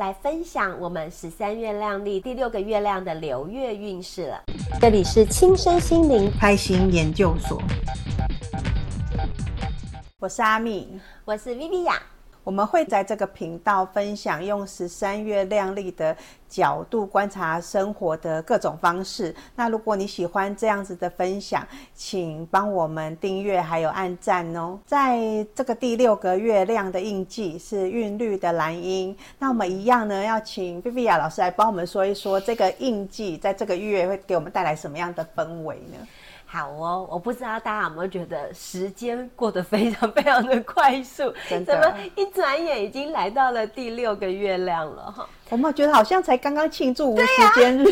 来分享我们十三月亮历第六个月亮的流月运势了。这里是亲身心灵开心研究所，我是阿蜜，我是 Viviya。我们会在这个频道分享用十三月亮丽的角度观察生活的各种方式。那如果你喜欢这样子的分享，请帮我们订阅还有按赞哦。在这个第六个月亮的印记是韵律的蓝音。那我们一样呢，要请 Viviya 老师来帮我们说一说这个印记在这个月会给我们带来什么样的氛围呢？好哦，我不知道大家有没有觉得时间过得非常非常的快速，怎么一转眼已经来到了第六个月亮了哈？我们觉得好像才刚刚庆祝无时间日，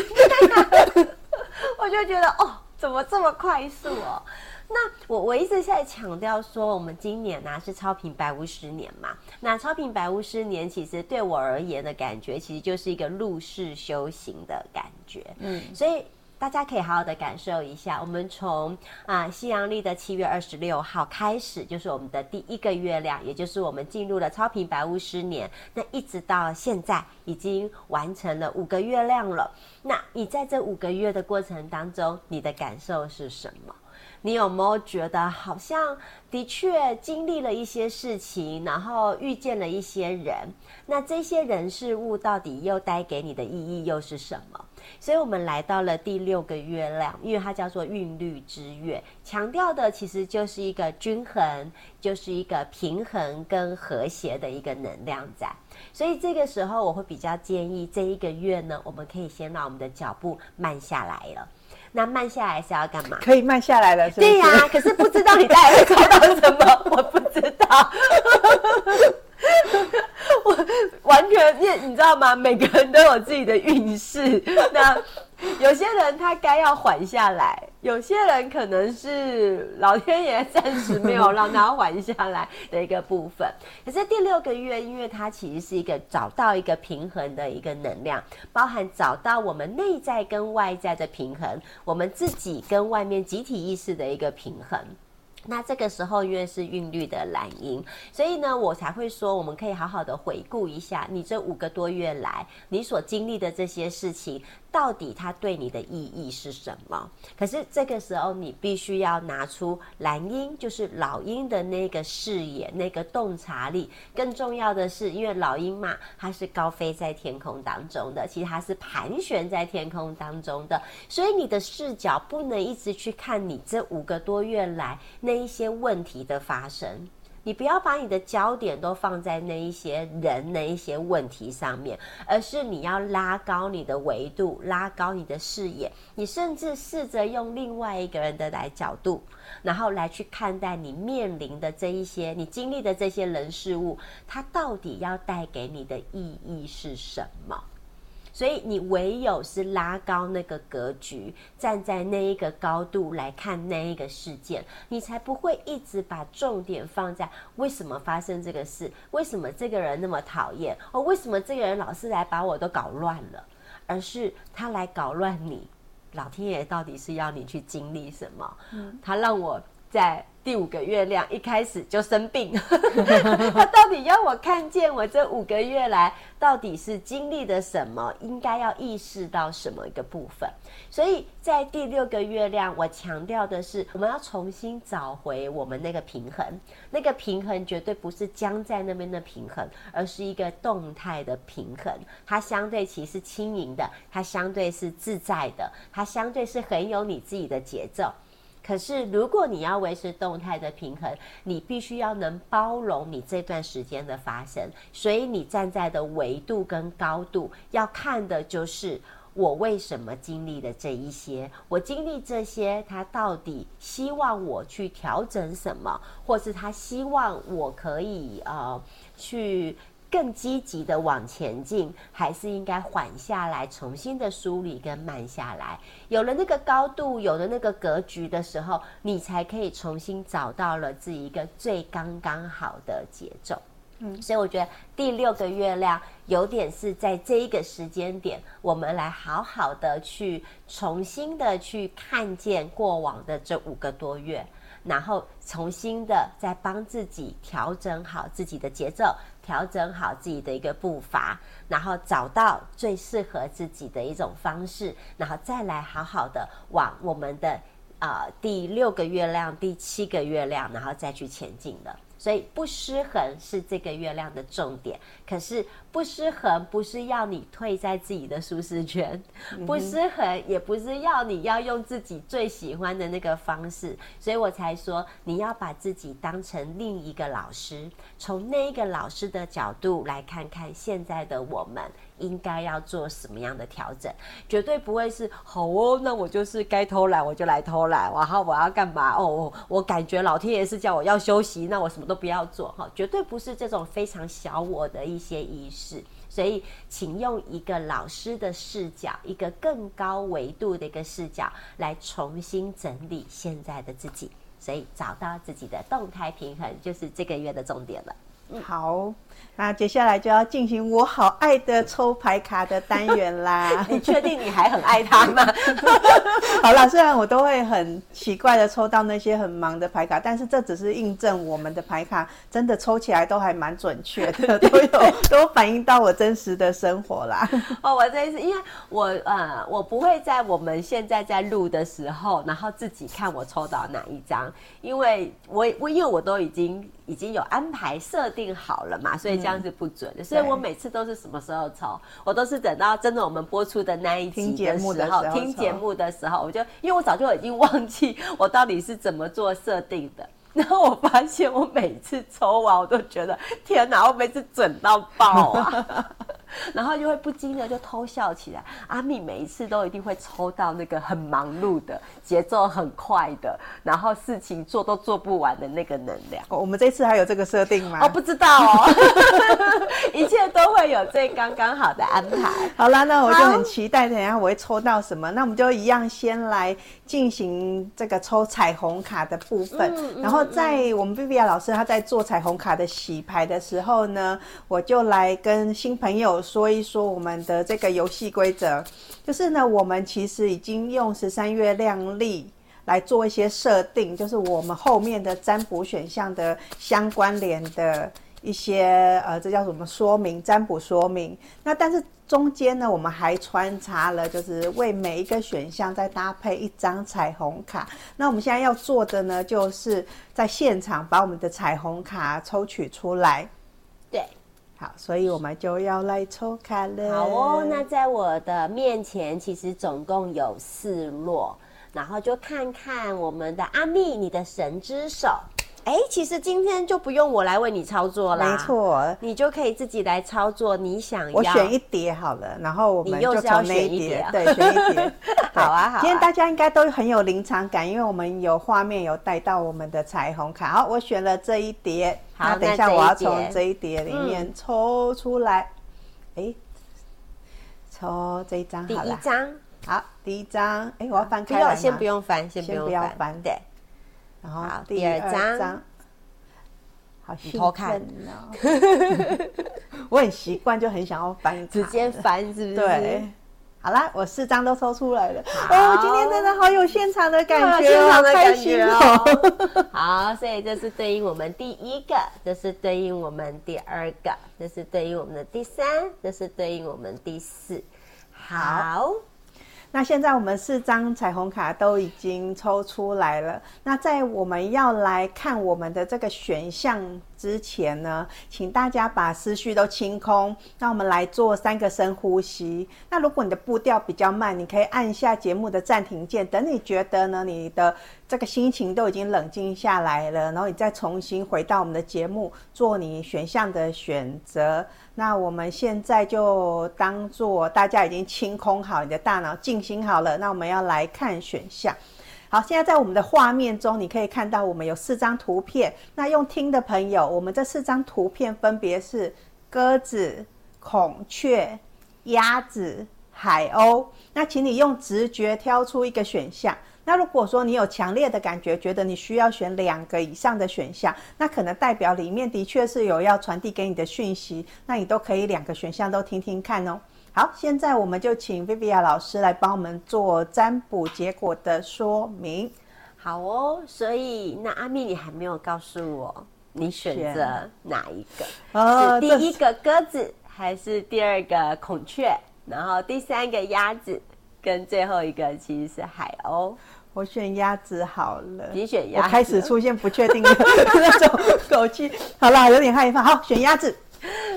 我就觉得哦，怎么这么快速哦？那我我一直在强调说，我们今年呢、啊、是超频白巫十年嘛，那超频白巫十年其实对我而言的感觉，其实就是一个入世修行的感觉，嗯，所以。大家可以好好的感受一下，我们从啊西洋历的七月二十六号开始，就是我们的第一个月亮，也就是我们进入了超频白巫师年。那一直到现在，已经完成了五个月亮了。那你在这五个月的过程当中，你的感受是什么？你有没有觉得好像的确经历了一些事情，然后遇见了一些人？那这些人事物到底又带给你的意义又是什么？所以，我们来到了第六个月亮，因为它叫做韵律之月，强调的其实就是一个均衡，就是一个平衡跟和谐的一个能量在。所以，这个时候我会比较建议这一个月呢，我们可以先让我们的脚步慢下来了。那慢下来是要干嘛？可以慢下来了是不是？对呀、啊，可是不知道你待会会抽到什么，我不知道。我完全，你你知道吗？每个人都有自己的运势。那有些人他该要缓下来，有些人可能是老天爷暂时没有让他缓下来的一个部分。可是第六个月，因为它其实是一个找到一个平衡的一个能量，包含找到我们内在跟外在的平衡，我们自己跟外面集体意识的一个平衡。那这个时候因为是韵律的蓝鹰，所以呢，我才会说，我们可以好好的回顾一下你这五个多月来你所经历的这些事情。到底它对你的意义是什么？可是这个时候，你必须要拿出蓝鹰，就是老鹰的那个视野、那个洞察力。更重要的是，因为老鹰嘛，它是高飞在天空当中的，其实它是盘旋在天空当中的，所以你的视角不能一直去看你这五个多月来那那一些问题的发生。你不要把你的焦点都放在那一些人、那一些问题上面，而是你要拉高你的维度，拉高你的视野。你甚至试着用另外一个人的来角度，然后来去看待你面临的这一些、你经历的这些人事物，它到底要带给你的意义是什么？所以你唯有是拉高那个格局，站在那一个高度来看那一个事件，你才不会一直把重点放在为什么发生这个事，为什么这个人那么讨厌，哦，为什么这个人老是来把我都搞乱了，而是他来搞乱你，老天爷到底是要你去经历什么？嗯，他让我在。第五个月亮一开始就生病，他到底要我看见我这五个月来到底是经历了什么？应该要意识到什么一个部分？所以在第六个月亮，我强调的是，我们要重新找回我们那个平衡。那个平衡绝对不是僵在那边的平衡，而是一个动态的平衡。它相对其实是轻盈的，它相对是自在的，它相对是很有你自己的节奏。可是，如果你要维持动态的平衡，你必须要能包容你这段时间的发生。所以，你站在的维度跟高度，要看的就是我为什么经历了这一些，我经历这些，他到底希望我去调整什么，或是他希望我可以呃去。更积极的往前进，还是应该缓下来，重新的梳理跟慢下来。有了那个高度，有了那个格局的时候，你才可以重新找到了自己一个最刚刚好的节奏。嗯，所以我觉得第六个月亮有点是在这一个时间点，我们来好好的去重新的去看见过往的这五个多月。然后重新的再帮自己调整好自己的节奏，调整好自己的一个步伐，然后找到最适合自己的一种方式，然后再来好好的往我们的呃第六个月亮、第七个月亮，然后再去前进的。所以不失衡是这个月亮的重点，可是不失衡不是要你退在自己的舒适圈，不失衡也不是要你要用自己最喜欢的那个方式，所以我才说你要把自己当成另一个老师，从那一个老师的角度来看看现在的我们。应该要做什么样的调整？绝对不会是好哦，那我就是该偷懒我就来偷懒，然后我要干嘛？哦，我感觉老天爷是叫我要休息，那我什么都不要做哈，绝对不是这种非常小我的一些仪式。所以，请用一个老师的视角，一个更高维度的一个视角来重新整理现在的自己，所以找到自己的动态平衡，就是这个月的重点了。嗯好。那接下来就要进行我好爱的抽牌卡的单元啦。你确定你还很爱他吗？好了，虽然我都会很奇怪的抽到那些很忙的牌卡，但是这只是印证我们的牌卡真的抽起来都还蛮准确的，都有都反映到我真实的生活啦。哦，我这一次，因为我呃，我不会在我们现在在录的时候，然后自己看我抽到哪一张，因为我我因为我都已经已经有安排设定好了嘛，所以。这样是不准的，所以我每次都是什么时候抽，我都是等到真的我们播出的那一集的时候，听节目的时候，听节目的时候，我就因为我早就已经忘记我到底是怎么做设定的，然后我发现我每次抽完，我都觉得天哪，我每次准到爆啊！然后就会不禁的就偷笑起来。阿米每一次都一定会抽到那个很忙碌的、节奏很快的，然后事情做都做不完的那个能量。我们这次还有这个设定吗？哦，不知道哦，一切都会有最刚刚好的安排。好啦，那我就很期待，等一下我会抽到什么。那我们就一样先来进行这个抽彩虹卡的部分。嗯、然后在我们 Viviya 老师他在做彩虹卡的洗牌的时候呢，我就来跟新朋友。说一说我们的这个游戏规则，就是呢，我们其实已经用十三月亮历来做一些设定，就是我们后面的占卜选项的相关联的一些呃，这叫什么说明？占卜说明。那但是中间呢，我们还穿插了，就是为每一个选项再搭配一张彩虹卡。那我们现在要做的呢，就是在现场把我们的彩虹卡抽取出来。好，所以我们就要来抽卡了。好哦，那在我的面前其实总共有四摞，然后就看看我们的阿蜜，你的神之手。哎，其实今天就不用我来为你操作啦，没错，你就可以自己来操作你想要。我选一叠好了，然后我们就从那一叠，对，选一叠。好啊，好啊。今天大家应该都很有临场感，因为我们有画面有带到我们的彩虹卡。好，我选了这一叠。好，那等一下我要从这一叠里面抽出来。哎、嗯，抽这一张好了。第一张，好，第一张。哎，我要翻开来。先不用翻，先不用翻对。然后第二张，好兴奋哦！我很习惯，就很想要翻，直接翻，是不是？对。好啦，我四张都抽出来了。哦，今天真的好有现场的感觉，现场的感觉哦。好，所以这是对应我们第一个，这是对应我们第二个，这是对应我们的第三，这是对应我们第四。好。那现在我们四张彩虹卡都已经抽出来了。那在我们要来看我们的这个选项之前呢，请大家把思绪都清空。那我们来做三个深呼吸。那如果你的步调比较慢，你可以按下节目的暂停键，等你觉得呢，你的这个心情都已经冷静下来了，然后你再重新回到我们的节目，做你选项的选择。那我们现在就当做大家已经清空好你的大脑，静心好了。那我们要来看选项。好，现在在我们的画面中，你可以看到我们有四张图片。那用听的朋友，我们这四张图片分别是鸽子、孔雀、鸭子、海鸥。那请你用直觉挑出一个选项。那如果说你有强烈的感觉，觉得你需要选两个以上的选项，那可能代表里面的确是有要传递给你的讯息，那你都可以两个选项都听听看哦。好，现在我们就请 Vivian 老师来帮我们做占卜结果的说明。好哦，所以那阿蜜，你还没有告诉我你选择哪一个？哦，是第一个鸽子，还是第二个孔雀，然后第三个鸭子，跟最后一个其实是海鸥。我选鸭子好了。你选鸭子，我开始出现不确定的 那种口气。好了，有点害怕。好，选鸭子。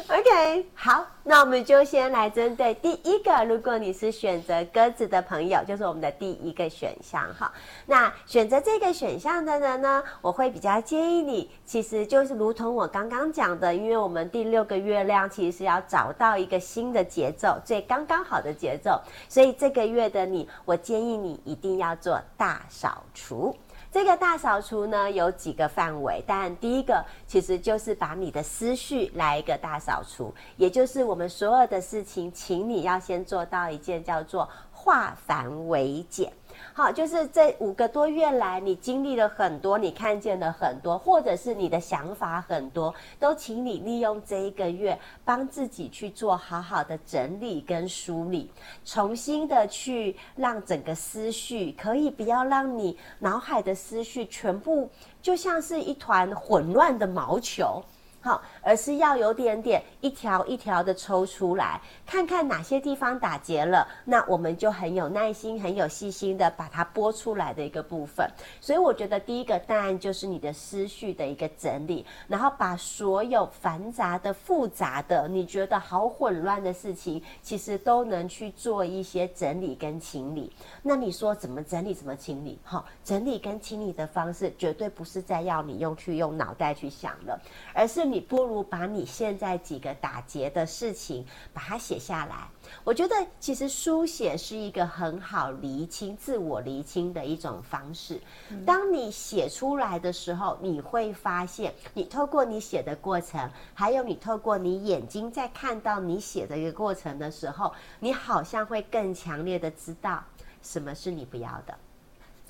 OK，好，那我们就先来针对第一个。如果你是选择鸽子的朋友，就是我们的第一个选项哈。那选择这个选项的人呢，我会比较建议你，其实就是如同我刚刚讲的，因为我们第六个月亮其实是要找到一个新的节奏，最刚刚好的节奏，所以这个月的你，我建议你一定要做大扫除。这个大扫除呢，有几个范围，但第一个其实就是把你的思绪来一个大扫除，也就是我们所有的事情，请你要先做到一件叫做化繁为简。好，就是这五个多月来，你经历了很多，你看见了很多，或者是你的想法很多，都请你利用这一个月，帮自己去做好好的整理跟梳理，重新的去让整个思绪可以不要让你脑海的思绪全部就像是一团混乱的毛球。好，而是要有点点一条一条的抽出来，看看哪些地方打结了，那我们就很有耐心、很有细心的把它拨出来的一个部分。所以我觉得第一个答案就是你的思绪的一个整理，然后把所有繁杂的、复杂的、你觉得好混乱的事情，其实都能去做一些整理跟清理。那你说怎么整理、怎么清理？好，整理跟清理的方式绝对不是在要你用去用脑袋去想了，而是你。你不如把你现在几个打结的事情把它写下来。我觉得其实书写是一个很好厘清自我厘清的一种方式。当你写出来的时候，你会发现，你透过你写的过程，还有你透过你眼睛在看到你写的一个过程的时候，你好像会更强烈的知道什么是你不要的，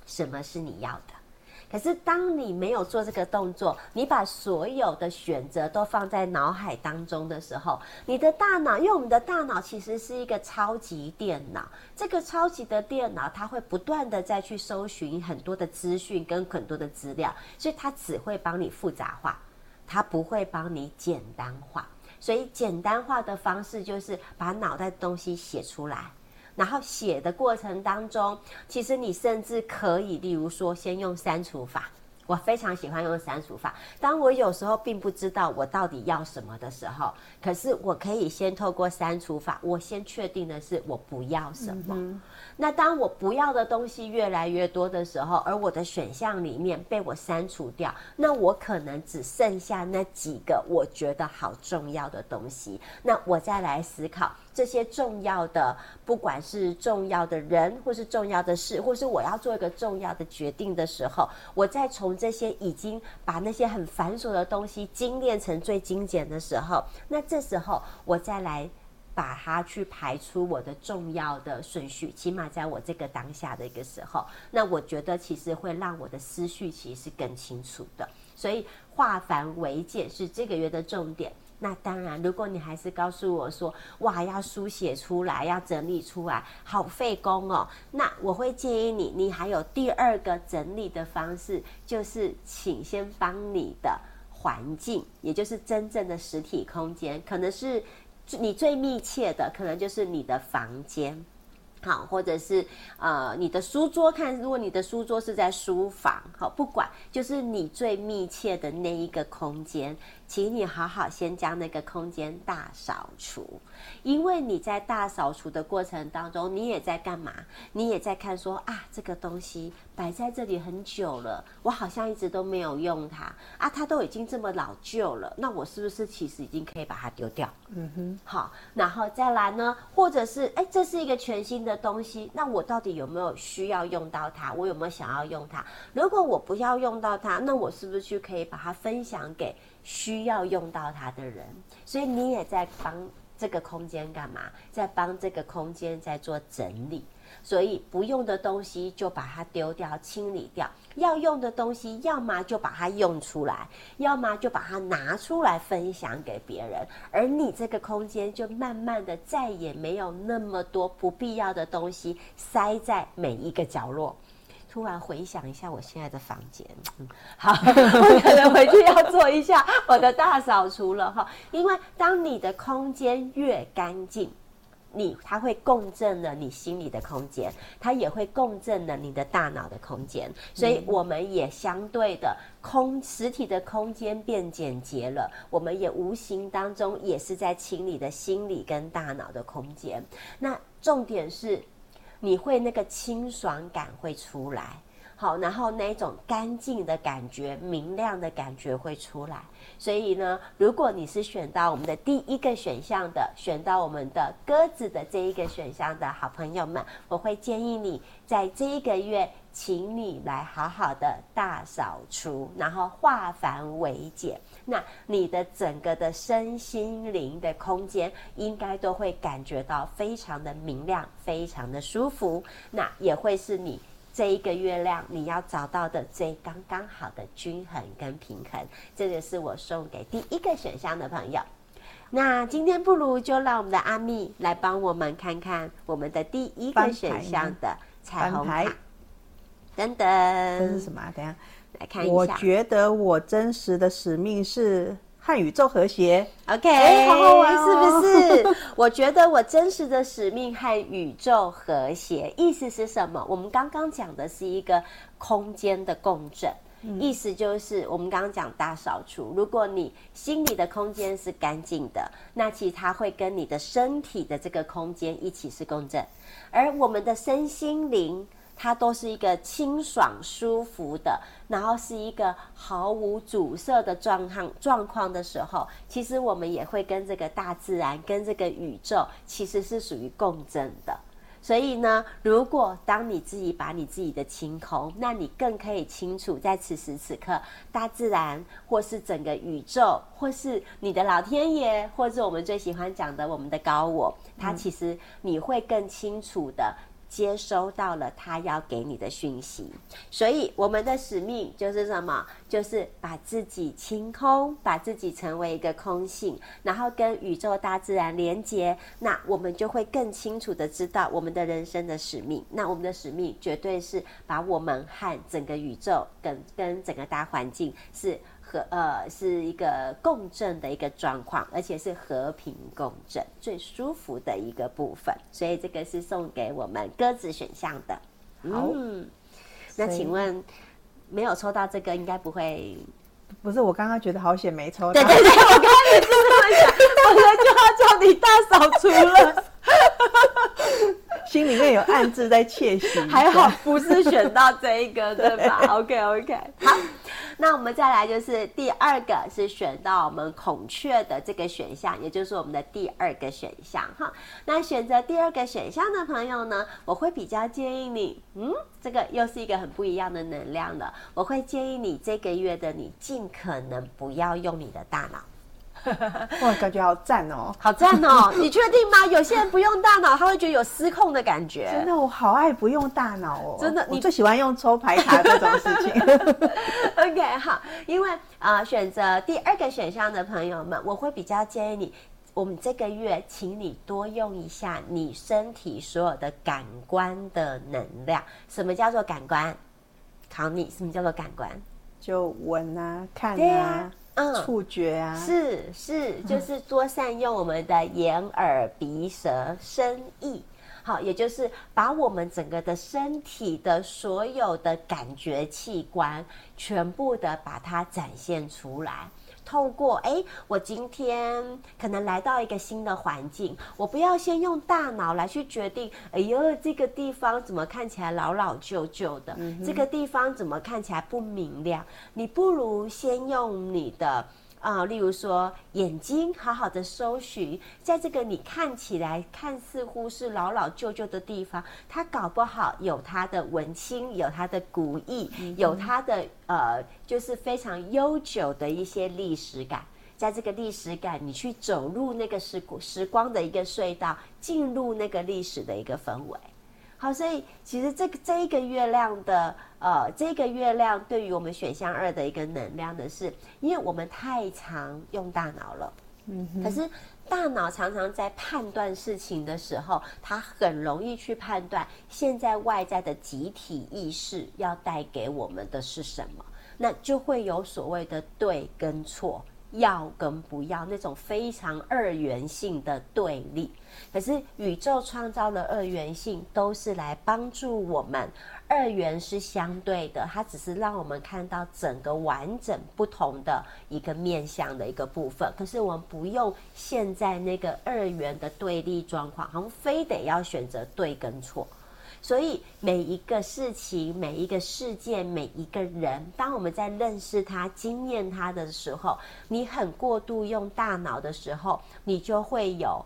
什么是你要的。可是，当你没有做这个动作，你把所有的选择都放在脑海当中的时候，你的大脑，因为我们的大脑其实是一个超级电脑，这个超级的电脑，它会不断的再去搜寻很多的资讯跟很多的资料，所以它只会帮你复杂化，它不会帮你简单化。所以，简单化的方式就是把脑袋的东西写出来。然后写的过程当中，其实你甚至可以，例如说，先用删除法。我非常喜欢用删除法。当我有时候并不知道我到底要什么的时候，可是我可以先透过删除法，我先确定的是我不要什么。那当我不要的东西越来越多的时候，而我的选项里面被我删除掉，那我可能只剩下那几个我觉得好重要的东西。那我再来思考这些重要的，不管是重要的人，或是重要的事，或是我要做一个重要的决定的时候，我再从这些已经把那些很繁琐的东西精炼成最精简的时候，那这时候我再来。把它去排出我的重要的顺序，起码在我这个当下的一个时候，那我觉得其实会让我的思绪其实是更清楚的。所以化繁为简是这个月的重点。那当然，如果你还是告诉我说，哇，要书写出来，要整理出来，好费工哦，那我会建议你，你还有第二个整理的方式，就是请先帮你的环境，也就是真正的实体空间，可能是。你最密切的可能就是你的房间，好，或者是呃你的书桌。看，如果你的书桌是在书房，好，不管，就是你最密切的那一个空间。请你好好先将那个空间大扫除，因为你在大扫除的过程当中，你也在干嘛？你也在看说啊，这个东西摆在这里很久了，我好像一直都没有用它啊，它都已经这么老旧了，那我是不是其实已经可以把它丢掉？嗯哼，好，然后再来呢，或者是哎，这是一个全新的东西，那我到底有没有需要用到它？我有没有想要用它？如果我不要用到它，那我是不是就可以把它分享给？需要用到它的人，所以你也在帮这个空间干嘛？在帮这个空间在做整理。所以不用的东西就把它丢掉、清理掉；要用的东西，要么就把它用出来，要么就把它拿出来分享给别人。而你这个空间就慢慢的再也没有那么多不必要的东西塞在每一个角落。突然回想一下我现在的房间，好，我可能回去要做一下我的大扫除了哈。因为当你的空间越干净，你它会共振了你心里的空间，它也会共振了你的大脑的空间，所以我们也相对的空实体的空间变简洁了，我们也无形当中也是在清理的心理跟大脑的空间。那重点是。你会那个清爽感会出来，好，然后那种干净的感觉、明亮的感觉会出来。所以呢，如果你是选到我们的第一个选项的，选到我们的鸽子的这一个选项的好朋友们，我会建议你在这一个月，请你来好好的大扫除，然后化繁为简。那你的整个的身心灵的空间，应该都会感觉到非常的明亮，非常的舒服。那也会是你这一个月亮你要找到的最刚刚好的均衡跟平衡。这个是我送给第一个选项的朋友。那今天不如就让我们的阿蜜来帮我们看看我们的第一个选项的彩虹卡。等等，这是什么？等下。来看一下，我觉得我真实的使命是和宇宙和谐。OK，欸，好好玩哦，是不是？我觉得我真实的使命和宇宙和谐，意思是什么？我们刚刚讲的是一个空间的共振，嗯，意思就是我们刚刚讲大扫除。如果你心里的空间是干净的，那其实它会跟你的身体的这个空间一起是共振，而我们的身心灵。它都是一个清爽舒服的，然后是一个毫无阻塞的状况状况的时候，其实我们也会跟这个大自然、跟这个宇宙，其实是属于共振的。所以呢，如果当你自己把你自己的清空，那你更可以清楚，在此时此刻，大自然或是整个宇宙，或是你的老天爷，或是我们最喜欢讲的我们的高我，它其实你会更清楚的。接收到了他要给你的讯息，所以我们的使命就是什么？就是把自己清空，把自己成为一个空性，然后跟宇宙大自然连接，那我们就会更清楚的知道我们的人生的使命。那我们的使命绝对是把我们和整个宇宙跟跟整个大环境是。和呃是一个共振的一个状况，而且是和平共振最舒服的一个部分，所以这个是送给我们鸽子选项的。好，嗯，那请问没有抽到这个，应该不会？不是，我刚刚觉得好险没抽到。对对对，我刚刚也是这么想，我就要叫你大扫除了，心里面有暗自在窃喜。还好不是选到这一个，对吧？OK OK，好。那我们再来就是第二个是选到我们孔雀的这个选项，也就是我们的第二个选项哈。那选择第二个选项的朋友呢，我会比较建议你，嗯，这个又是一个很不一样的能量的。我会建议你这个月的你尽可能不要用你的大脑。哇，感觉好赞哦，好赞哦！你确定吗？有些人不用大脑，他会觉得有失控的感觉。真的，我好爱不用大脑哦。真的，你最喜欢用抽牌卡这种事情。OK，好，因为啊、呃，选择第二个选项的朋友们，我会比较建议你，我们这个月，请你多用一下你身体所有的感官的能量。什么叫做感官？考你，什么叫做感官？就闻啊，看啊。嗯，触觉啊，是是，就是多善用我们的眼、耳、鼻、舌、身、意，好，也就是把我们整个的身体的所有的感觉器官，全部的把它展现出来。透过哎，我今天可能来到一个新的环境，我不要先用大脑来去决定，哎呦，这个地方怎么看起来老老旧旧的？嗯，这个地方怎么看起来不明亮？你不如先用你的。啊、呃，例如说眼睛好好的搜寻，在这个你看起来看似乎是老老旧旧的地方，它搞不好有它的文青，有它的古意，有它的呃，就是非常悠久的一些历史感。在这个历史感，你去走入那个时时光的一个隧道，进入那个历史的一个氛围。好，所以其实这个这一个月亮的呃，这个月亮对于我们选项二的一个能量的是，因为我们太常用大脑了，嗯，可是大脑常常在判断事情的时候，它很容易去判断现在外在的集体意识要带给我们的是什么，那就会有所谓的对跟错。要跟不要那种非常二元性的对立，可是宇宙创造了二元性，都是来帮助我们。二元是相对的，它只是让我们看到整个完整不同的一个面向的一个部分。可是我们不用现在那个二元的对立状况，好像非得要选择对跟错。所以每一个事情、每一个事件、每一个人，当我们在认识他、经验他的时候，你很过度用大脑的时候，你就会有，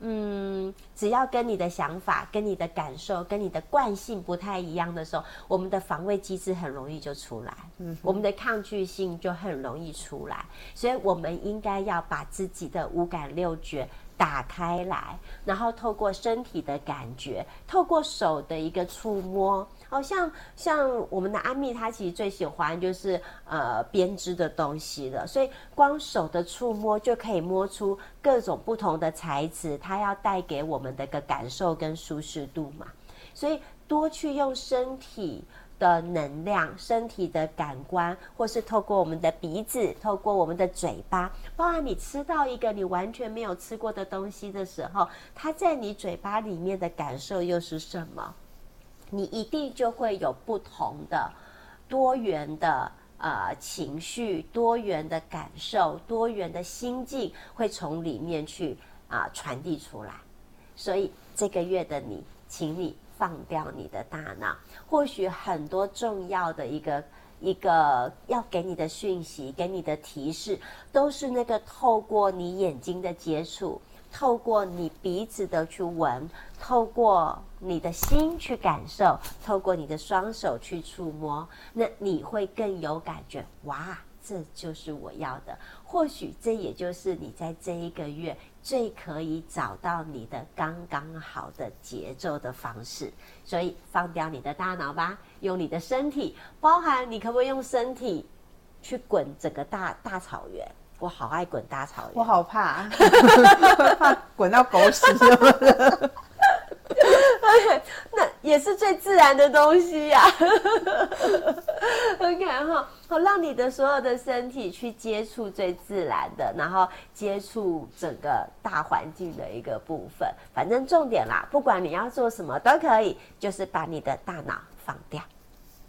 嗯，只要跟你的想法、跟你的感受、跟你的惯性不太一样的时候，我们的防卫机制很容易就出来，嗯，我们的抗拒性就很容易出来。所以我们应该要把自己的五感六觉。打开来，然后透过身体的感觉，透过手的一个触摸，好像像我们的阿密，他其实最喜欢就是呃编织的东西了，所以光手的触摸就可以摸出各种不同的材质，它要带给我们的一个感受跟舒适度嘛，所以多去用身体。的能量、身体的感官，或是透过我们的鼻子、透过我们的嘴巴，包含你吃到一个你完全没有吃过的东西的时候，它在你嘴巴里面的感受又是什么？你一定就会有不同的、多元的呃情绪、多元的感受、多元的心境，会从里面去啊、传递出来。所以这个月的你，请你。放掉你的大脑，或许很多重要的一个一个要给你的讯息，给你的提示，都是那个透过你眼睛的接触，透过你鼻子的去闻，透过你的心去感受，透过你的双手去触摸，那你会更有感觉。哇，这就是我要的。或许这也就是你在这一个月。最可以找到你的刚刚好的节奏的方式，所以放掉你的大脑吧，用你的身体，包含你可不可以用身体去滚整个大大草原？我好爱滚大草原，我好怕，怕滚到狗屎。那也是最自然的东西呀、OK 哈，好，让你的所有的身体去接触最自然的，然后接触整个大环境的一个部分。反正重点啦，不管你要做什么都可以，就是把你的大脑放掉。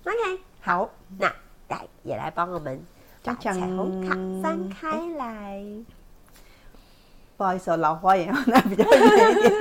OK，好，那来也来帮我们把彩虹卡翻开来。不好意思哦，老花眼那比较远一点。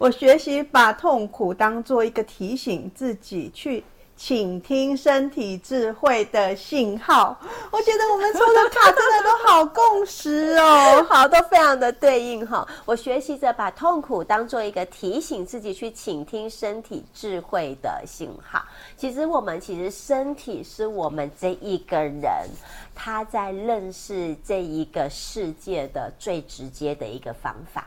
我学习把痛苦当做一个提醒自己去倾听身体智慧的信号。我觉得我们抽的卡真的都好共识哦，好，都非常的对应哈。我学习着把痛苦当做一个提醒自己去倾听身体智慧的信号。其实我们其实身体是我们这一个人他在认识这一个世界的最直接的一个方法。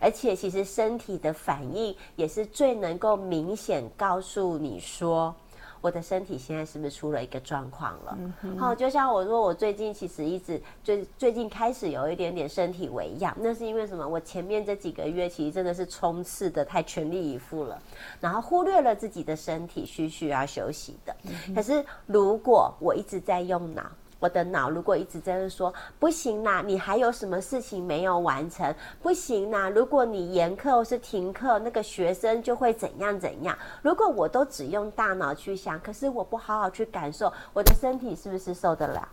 而且，其实身体的反应也是最能够明显告诉你说。我的身体现在是不是出了一个状况了？好、嗯，就像我说，我最近其实一直最最近开始有一点点身体微恙，那是因为什么？我前面这几个月其实真的是冲刺的太全力以赴了，然后忽略了自己的身体需需要休息的。嗯、可是如果我一直在用脑。我的脑如果一直在说不行啦，你还有什么事情没有完成？不行啦，如果你延课或是停课，那个学生就会怎样怎样。如果我都只用大脑去想，可是我不好好去感受，我的身体是不是受得了？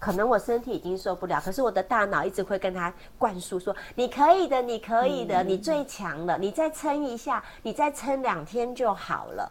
可能我身体已经受不了，可是我的大脑一直会跟他灌输说：“你可以的，你可以的，你最强了，你再撑一下，你再撑两天就好了。”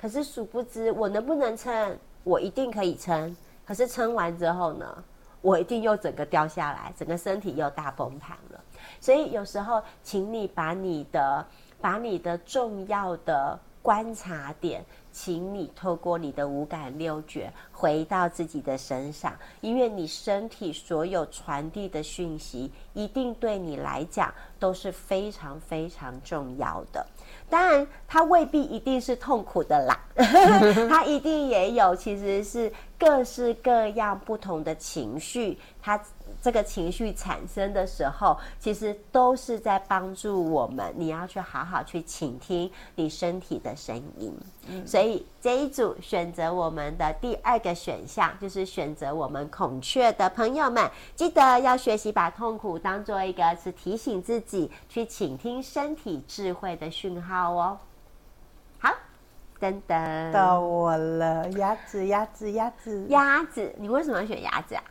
可是殊不知，我能不能撑？我一定可以撑。可是撑完之后呢，我一定又整个掉下来，整个身体又大崩盘了。所以有时候，请你把你的、把你的重要的观察点，请你透过你的五感六觉回到自己的身上，因为你身体所有传递的讯息，一定对你来讲都是非常非常重要的。当然，它未必一定是痛苦的啦，它一定也有，其实是各式各样不同的情绪，它这个情绪产生的时候，其实都是在帮助我们。你要去好好去倾听你身体的声音。嗯，所以这一组选择我们的第二个选项，就是选择我们孔雀的朋友们，记得要学习把痛苦当做一个是提醒自己去倾听身体智慧的讯号哦。好，等等，到我了，鸭子，鸭子，鸭子，鸭子，你为什么要选鸭子啊？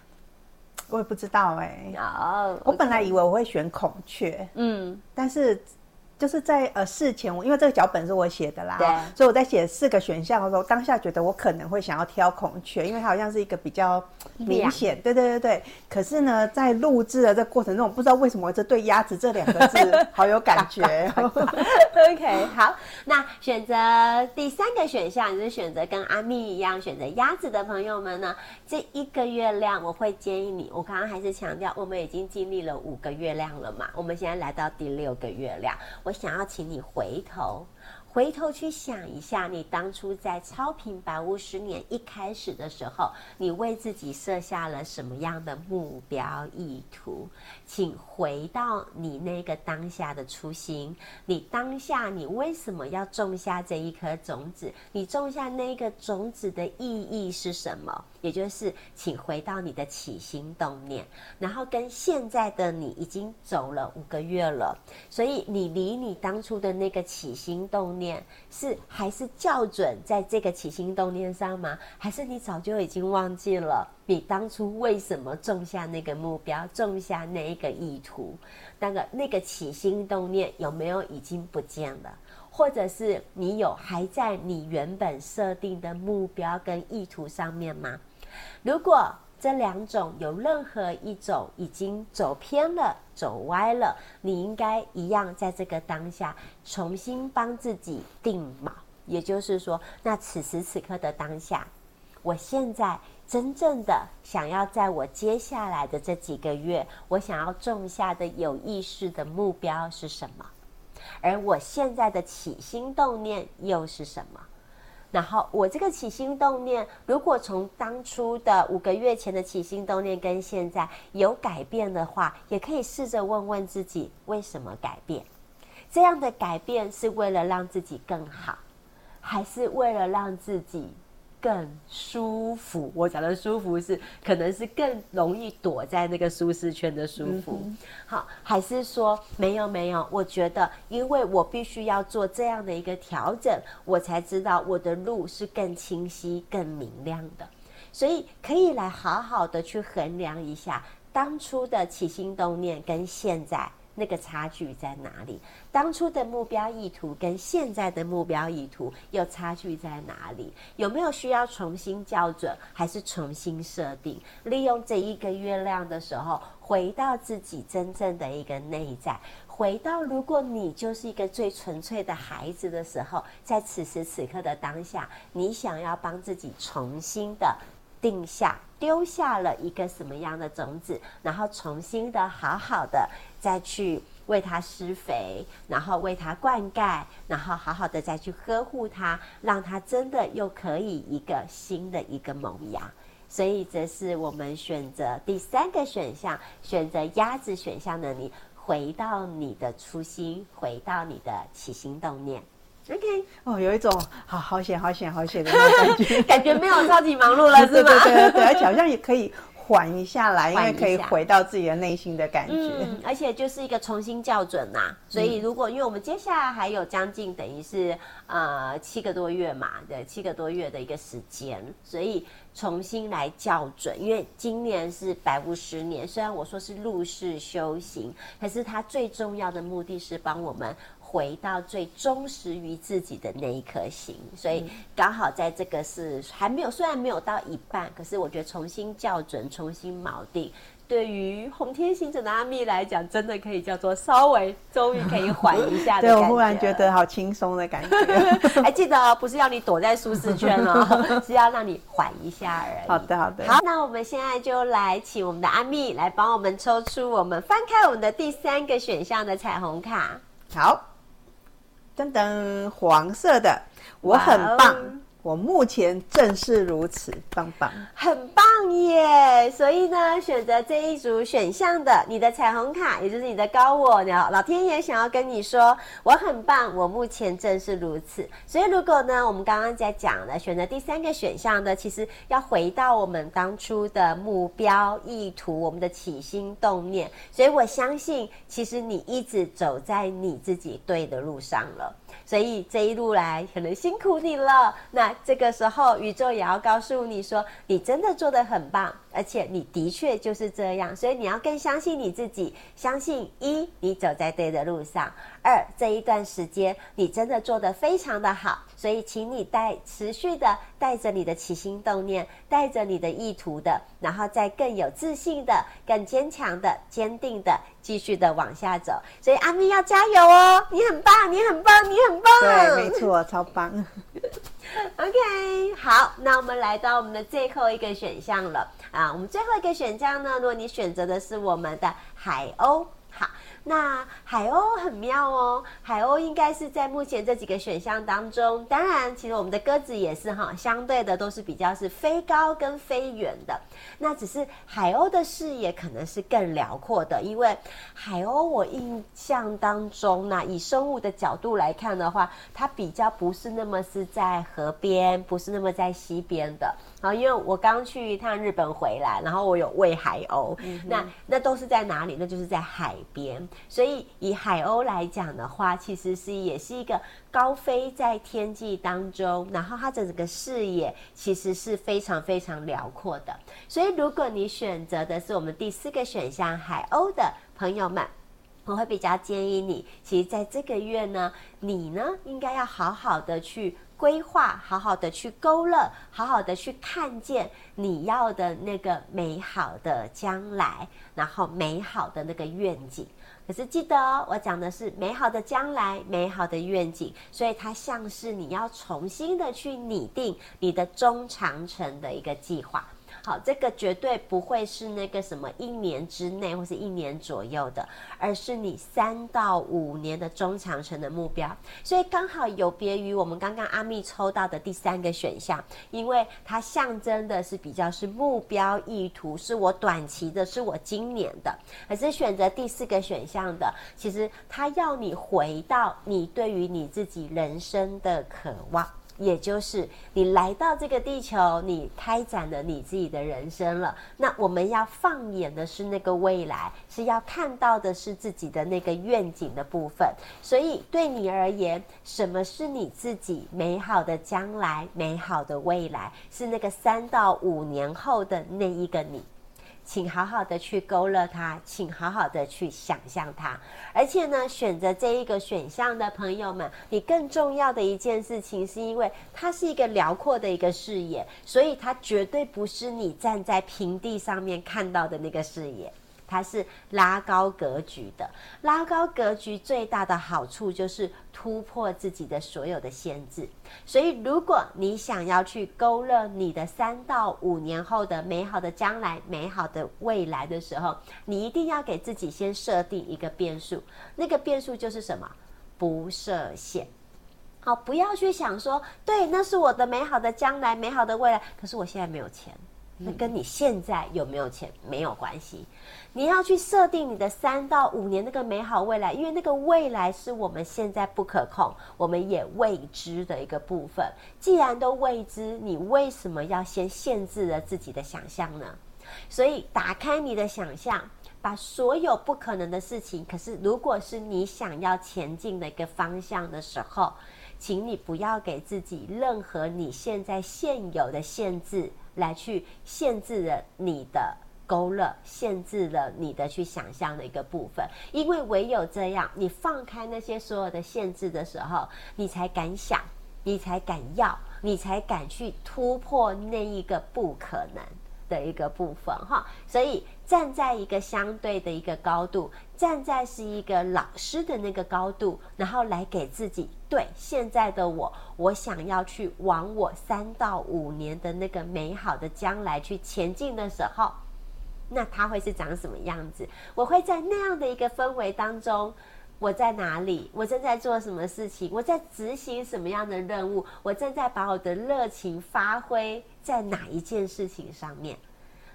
我也不知道哎、欸。哦，oh, okay. 我本来以为我会选孔雀，嗯，但是。就是在呃事前，我因为这个脚本是我写的啦，对，所以我在写四个选项的时候，当下觉得我可能会想要挑孔雀，因为它好像是一个比较明显，对对对对。可是呢，在录制的这过程中，我不知道为什么我这对鸭子这两个字好有感觉。OK，好，那选择第三个选项，就是选择跟阿蜜一样选择鸭子的朋友们呢，这一个月亮我会建议你，我刚刚还是强调，我们已经经历了五个月亮了嘛，我们现在来到第六个月亮。我想要请你回头，回头去想一下，你当初在超频白巫师年一开始的时候，你为自己设下了什么样的目标意图？请回到你那个当下的初心，你当下你为什么要种下这一颗种子？你种下那个种子的意义是什么？也就是，请回到你的起心动念，然后跟现在的你已经走了五个月了，所以你离你当初的那个起心动念是还是校准在这个起心动念上吗？还是你早就已经忘记了你当初为什么种下那个目标，种下那一个意图？那个那个起心动念有没有已经不见了？或者是你有还在你原本设定的目标跟意图上面吗？如果这两种有任何一种已经走偏了、走歪了，你应该一样在这个当下重新帮自己定锚。也就是说，那此时此刻的当下，我现在真正的想要在我接下来的这几个月，我想要种下的有意识的目标是什么？而我现在的起心动念又是什么？然后我这个起心动念，如果从当初的五个月前的起心动念跟现在有改变的话，也可以试着问问自己为什么改变？这样的改变是为了让自己更好，还是为了让自己？更舒服，我讲的舒服是，可能是更容易躲在那个舒适圈的舒服。嗯、好，还是说没有没有？我觉得，因为我必须要做这样的一个调整，我才知道我的路是更清晰、更明亮的。所以可以来好好的去衡量一下当初的起心动念跟现在。那个差距在哪里？当初的目标意图跟现在的目标意图又差距在哪里？有没有需要重新校准，还是重新设定？利用这一个月亮的时候，回到自己真正的一个内在，回到如果你就是一个最纯粹的孩子的时候，在此时此刻的当下，你想要帮自己重新的定下，丢下了一个什么样的种子，然后重新的好好的。再去为它施肥，然后为它灌溉，然后好好的再去呵护它，让它真的又可以一个新的一个萌芽。所以这是我们选择第三个选项，选择鸭子选项的你，回到你的初心，回到你的起心动念。OK，哦，有一种好好险、好险、好险的那种感觉，感觉没有超级忙碌了，是吗？对对对对，而且好像也可以。缓一下来，因为可以回到自己的内心的感觉。嗯，而且就是一个重新校准呐、啊。所以如果因为我们接下来还有将近等于是呃七个多月嘛，对，七个多月的一个时间，所以重新来校准。因为今年是百无十年，虽然我说是入世修行，可是它最重要的目的是帮我们。回到最忠实于自己的那一颗心，所以刚好在这个是还没有，虽然没有到一半，可是我觉得重新校准、重新锚定，对于红天行者的阿蜜来讲，真的可以叫做稍微终于可以缓一下的。对，我忽然觉得好轻松的感觉。还 记得哦，不是要你躲在舒适圈哦，是要让你缓一下而已。好的，好的。好，那我们现在就来请我们的阿蜜来帮我们抽出我们翻开我们的第三个选项的彩虹卡。好。噔噔，黄色的，我很棒，我目前正是如此，棒棒，很棒耶！所以呢，选择这一组选项的你的彩虹卡，也就是你的高我，呢，老天爷想要跟你说，我很棒，我目前正是如此。所以如果呢，我们刚刚在讲的选择第三个选项的，其实要回到我们当初的目标意图，我们的起心动念。所以我相信，其实你一直走在你自己对的路上了。所以这一路来可能辛苦你了，那这个时候宇宙也要告诉你说，你真的做得很棒，而且你的确就是这样，所以你要更相信你自己，相信一你走在对的路上，二这一段时间你真的做得非常的好，所以请你带持续的带着你的起心动念，带着你的意图的，然后再更有自信的、更坚强的、坚定的。继续的往下走，所以阿咪要加油哦！你很棒，你很棒，你很棒。对，没错，超棒。OK，好，那我们来到我们的最后一个选项了啊！我们最后一个选项呢，如果你选择的是我们的海鸥，好。那海鸥很妙哦，海鸥应该是在目前这几个选项当中，当然，其实我们的鸽子也是哈，相对的都是比较是飞高跟飞远的。那只是海鸥的视野可能是更辽阔的，因为海鸥我印象当中呢，以生物的角度来看的话，它比较不是那么是在河边，不是那么在溪边的。好，因为我刚去一趟日本回来，然后我有喂海鸥，嗯、那那都是在哪里？那就是在海边。所以以海鸥来讲的话，其实是也是一个高飞在天际当中，然后它整个视野其实是非常非常辽阔的。所以如果你选择的是我们第四个选项海鸥的朋友们，我会比较建议你，其实在这个月呢，你呢应该要好好的去。规划，好好的去勾勒，好好的去看见你要的那个美好的将来，然后美好的那个愿景。可是记得哦，我讲的是美好的将来，美好的愿景，所以它像是你要重新的去拟定你的中长程的一个计划。好，这个绝对不会是那个什么一年之内或是一年左右的，而是你三到五年的中长程的目标。所以刚好有别于我们刚刚阿蜜抽到的第三个选项，因为它象征的是比较是目标意图，是我短期的，是我今年的。可是选择第四个选项的，其实它要你回到你对于你自己人生的渴望。也就是你来到这个地球，你开展了你自己的人生了。那我们要放眼的是那个未来，是要看到的是自己的那个愿景的部分。所以对你而言，什么是你自己美好的将来、美好的未来？是那个三到五年后的那一个你。请好好的去勾勒它，请好好的去想象它。而且呢，选择这一个选项的朋友们，你更重要的一件事情，是因为它是一个辽阔的一个视野，所以它绝对不是你站在平地上面看到的那个视野。它是拉高格局的，拉高格局最大的好处就是突破自己的所有的限制。所以，如果你想要去勾勒你的三到五年后的美好的将来、美好的未来的时候，你一定要给自己先设定一个变数。那个变数就是什么？不设限。好，不要去想说，对，那是我的美好的将来、美好的未来，可是我现在没有钱。那跟你现在有没有钱没有关系，你要去设定你的三到五年那个美好未来，因为那个未来是我们现在不可控，我们也未知的一个部分。既然都未知，你为什么要先限制了自己的想象呢？所以打开你的想象，把所有不可能的事情，可是如果是你想要前进的一个方向的时候，请你不要给自己任何你现在现有的限制。来去限制了你的勾勒，限制了你的去想象的一个部分，因为唯有这样，你放开那些所有的限制的时候，你才敢想，你才敢要，你才敢去突破那一个不可能的一个部分哈，所以站在一个相对的一个高度，站在是一个老师的那个高度，然后来给自己对现在的我，我想要去往我三到五年的那个美好的将来去前进的时候，那它会是长什么样子？我会在那样的一个氛围当中，我在哪里？我正在做什么事情？我在执行什么样的任务？我正在把我的热情发挥在哪一件事情上面？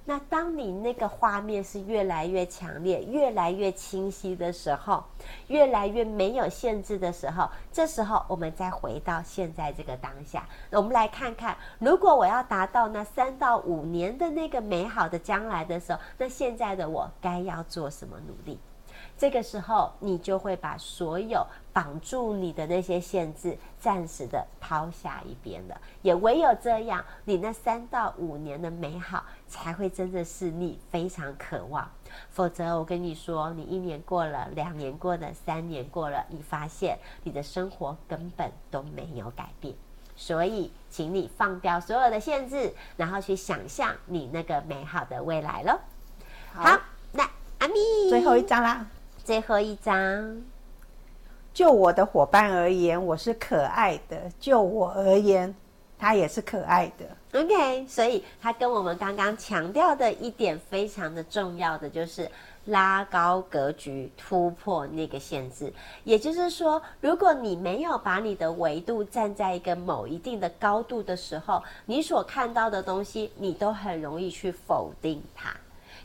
那当你那个画面是越来越强烈、越来越清晰的时候，越来越没有限制的时候，这时候我们再回到现在这个当下，那我们来看看，如果我要达到那三到五年的那个美好的将来的时候，那现在的我该要做什么努力？这个时候，你就会把所有绑住你的那些限制暂时的抛下一边了。也唯有这样，你那三到五年的美好才会真的是你非常渴望。否则，我跟你说，你一年过了，两年过了，三年过了，你发现你的生活根本都没有改变。所以，请你放掉所有的限制，然后去想象你那个美好的未来喽。好，那阿咪，最后一张啦。最后一张，就我的伙伴而言，我是可爱的；就我而言，他也是可爱的。OK，所以他跟我们刚刚强调的一点非常的重要的就是拉高格局，突破那个限制。也就是说，如果你没有把你的维度站在一个某一定的高度的时候，你所看到的东西，你都很容易去否定它。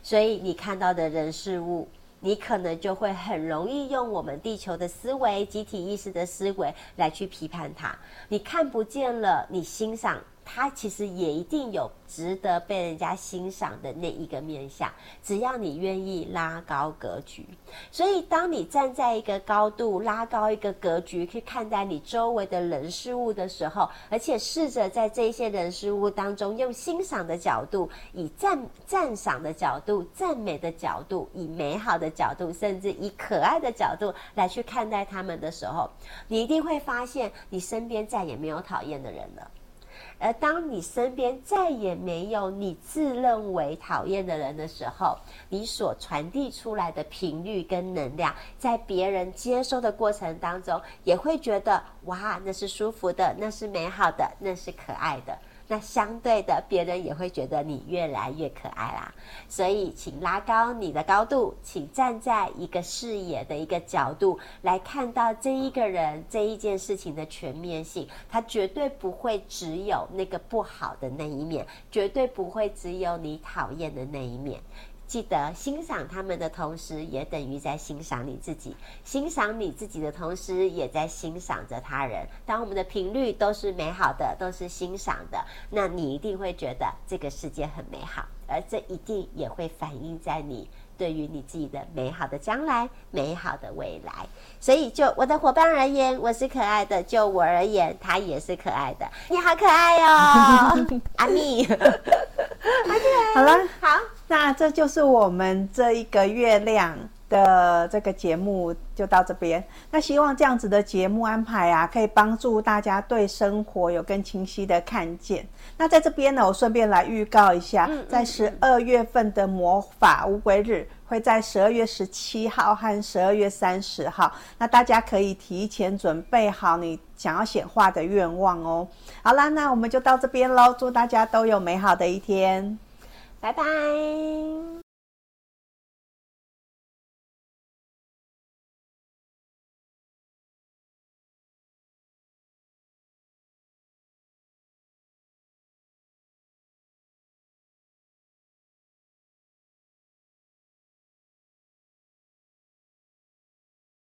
所以你看到的人事物。你可能就会很容易用我们地球的思维、集体意识的思维来去批判它。你看不见了，你欣赏。他其实也一定有值得被人家欣赏的那一个面相，只要你愿意拉高格局。所以，当你站在一个高度，拉高一个格局去看待你周围的人事物的时候，而且试着在这些人事物当中，用欣赏的角度，以赞赞赏的角度、赞美的角度、以美好的角度，甚至以可爱的角度来去看待他们的时候，你一定会发现，你身边再也没有讨厌的人了。而当你身边再也没有你自认为讨厌的人的时候，你所传递出来的频率跟能量，在别人接收的过程当中，也会觉得哇，那是舒服的，那是美好的，那是可爱的。那相对的，别人也会觉得你越来越可爱啦。所以，请拉高你的高度，请站在一个视野的一个角度来看到这一个人、这一件事情的全面性。他绝对不会只有那个不好的那一面，绝对不会只有你讨厌的那一面。记得欣赏他们的同时，也等于在欣赏你自己；欣赏你自己的同时，也在欣赏着他人。当我们的频率都是美好的，都是欣赏的，那你一定会觉得这个世界很美好，而这一定也会反映在你对于你自己的美好的将来、美好的未来。所以，就我的伙伴而言，我是可爱的；就我而言，他也是可爱的。你好可爱哟，阿蜜。好了，好。那这就是我们这一个月亮的这个节目，就到这边。那希望这样子的节目安排啊，可以帮助大家对生活有更清晰的看见。那在这边呢，我顺便来预告一下，在十二月份的魔法乌龟日会在十二月十七号和十二月三十号。那大家可以提前准备好你想要显化的愿望哦。好啦，那我们就到这边喽，祝大家都有美好的一天。拜拜。